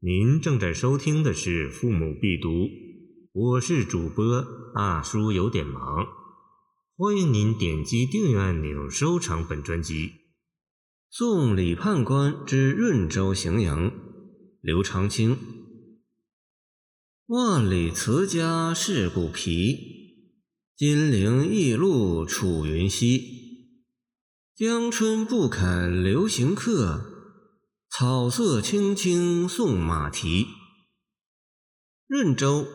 您正在收听的是《父母必读》，我是主播大叔，有点忙。欢迎您点击订阅按钮，收藏本专辑。送李判官之润州行营，刘长卿。万里辞家事故疲，金陵驿路楚云西。江春不肯留行客。草色青青送马蹄。润州，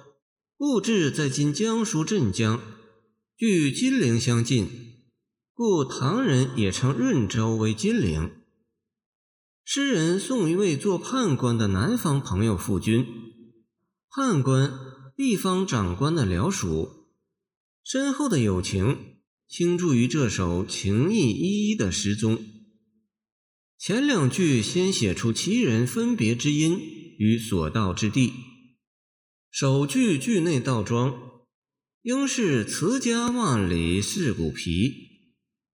故治在今江苏镇江，距金陵相近，故唐人也称润州为金陵。诗人送一位做判官的南方朋友赴军，判官，地方长官的僚属，深厚的友情倾注于这首情意依依的诗中。前两句先写出其人分别之因与所到之地。首句句内倒装，应是辞家万里是古皮，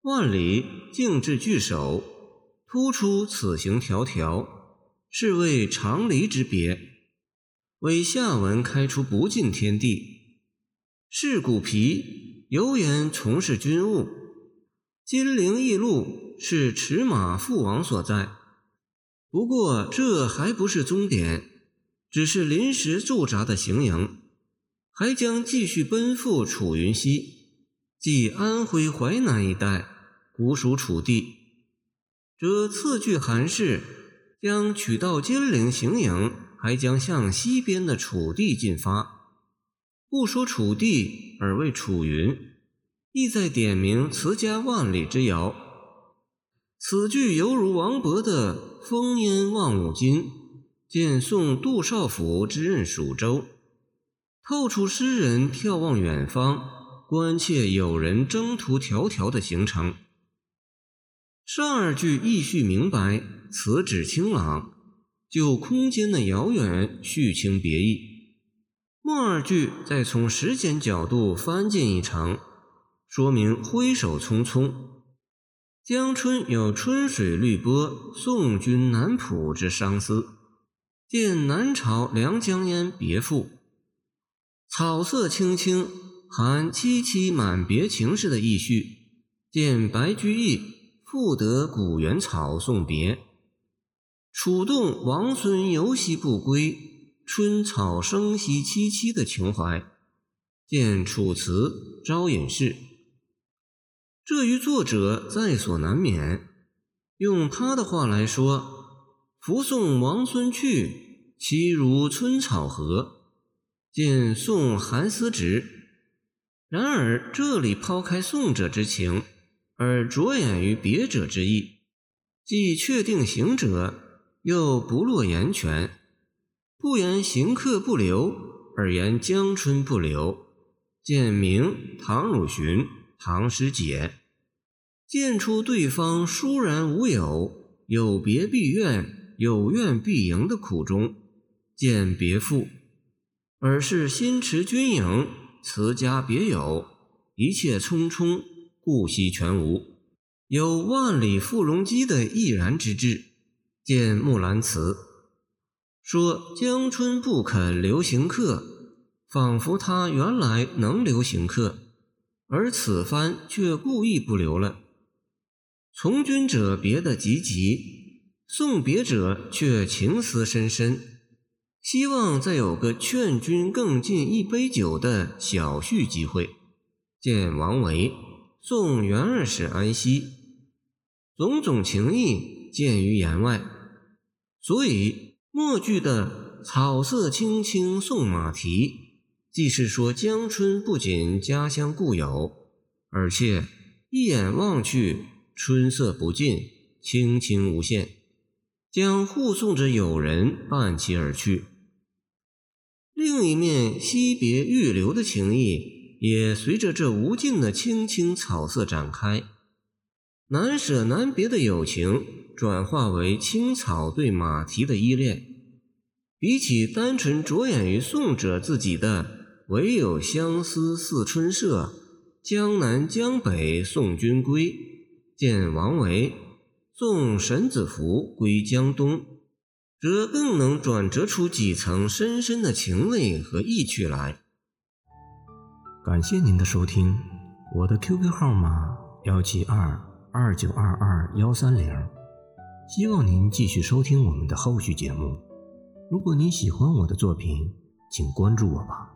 万里静至句首，突出此行迢迢，是为长离之别，为下文开出不尽天地。是古皮，犹言从事军务，金陵驿路。是驰马父王所在，不过这还不是终点，只是临时驻扎的行营，还将继续奔赴楚云西，即安徽淮南一带，古属楚地。这次去韩氏将取到金陵行营，还将向西边的楚地进发，不说楚地，而为楚云，意在点明辞家万里之遥。此句犹如王勃的“风烟望五津，见送杜少府之任蜀州”，透出诗人眺望远方、关切友人征途迢迢的行程。上二句意绪明白，词旨清朗，就空间的遥远叙清别意；末二句再从时间角度翻进一程，说明挥手匆匆。江春有春水绿波，送君南浦之伤思，见南朝梁江烟别赋。草色青青，含凄凄满别情事的意绪，见白居易赋得古原草送别。楚动王孙游兮不归，春草生兮萋萋的情怀，见楚辞招隐士。这与作者在所难免。用他的话来说：“扶送王孙去，岂如春草何？见送寒思直。”然而这里抛开送者之情，而着眼于别者之意，既确定行者，又不落言权。不言行客不留，而言江春不留。见明唐汝寻。唐诗解，见出对方疏然无有，有别必怨，有怨必迎的苦衷，见别赋，而是心持军营，辞家别友，一切匆匆，顾惜全无，有万里赴戎机的毅然之志。见木兰辞，说江春不肯留行客，仿佛他原来能留行客。而此番却故意不留了。从军者别的急急，送别者却情思深深，希望再有个劝君更尽一杯酒的小叙机会。见王维送元二使安西，种种情意见于言外。所以末句的草色青青送马蹄。既是说江春不仅家乡故友，而且一眼望去春色不尽，青青无限，将护送着友人伴其而去。另一面惜别欲留的情谊，也随着这无尽的青青草色展开，难舍难别的友情转化为青草对马蹄的依恋。比起单纯着眼于送者自己的。唯有相思似春社，江南江北送君归。见王维送沈子福归江东。这更能转折出几层深深的情味和意趣来。感谢您的收听，我的 QQ 号码幺七二二九二二幺三零，希望您继续收听我们的后续节目。如果您喜欢我的作品，请关注我吧。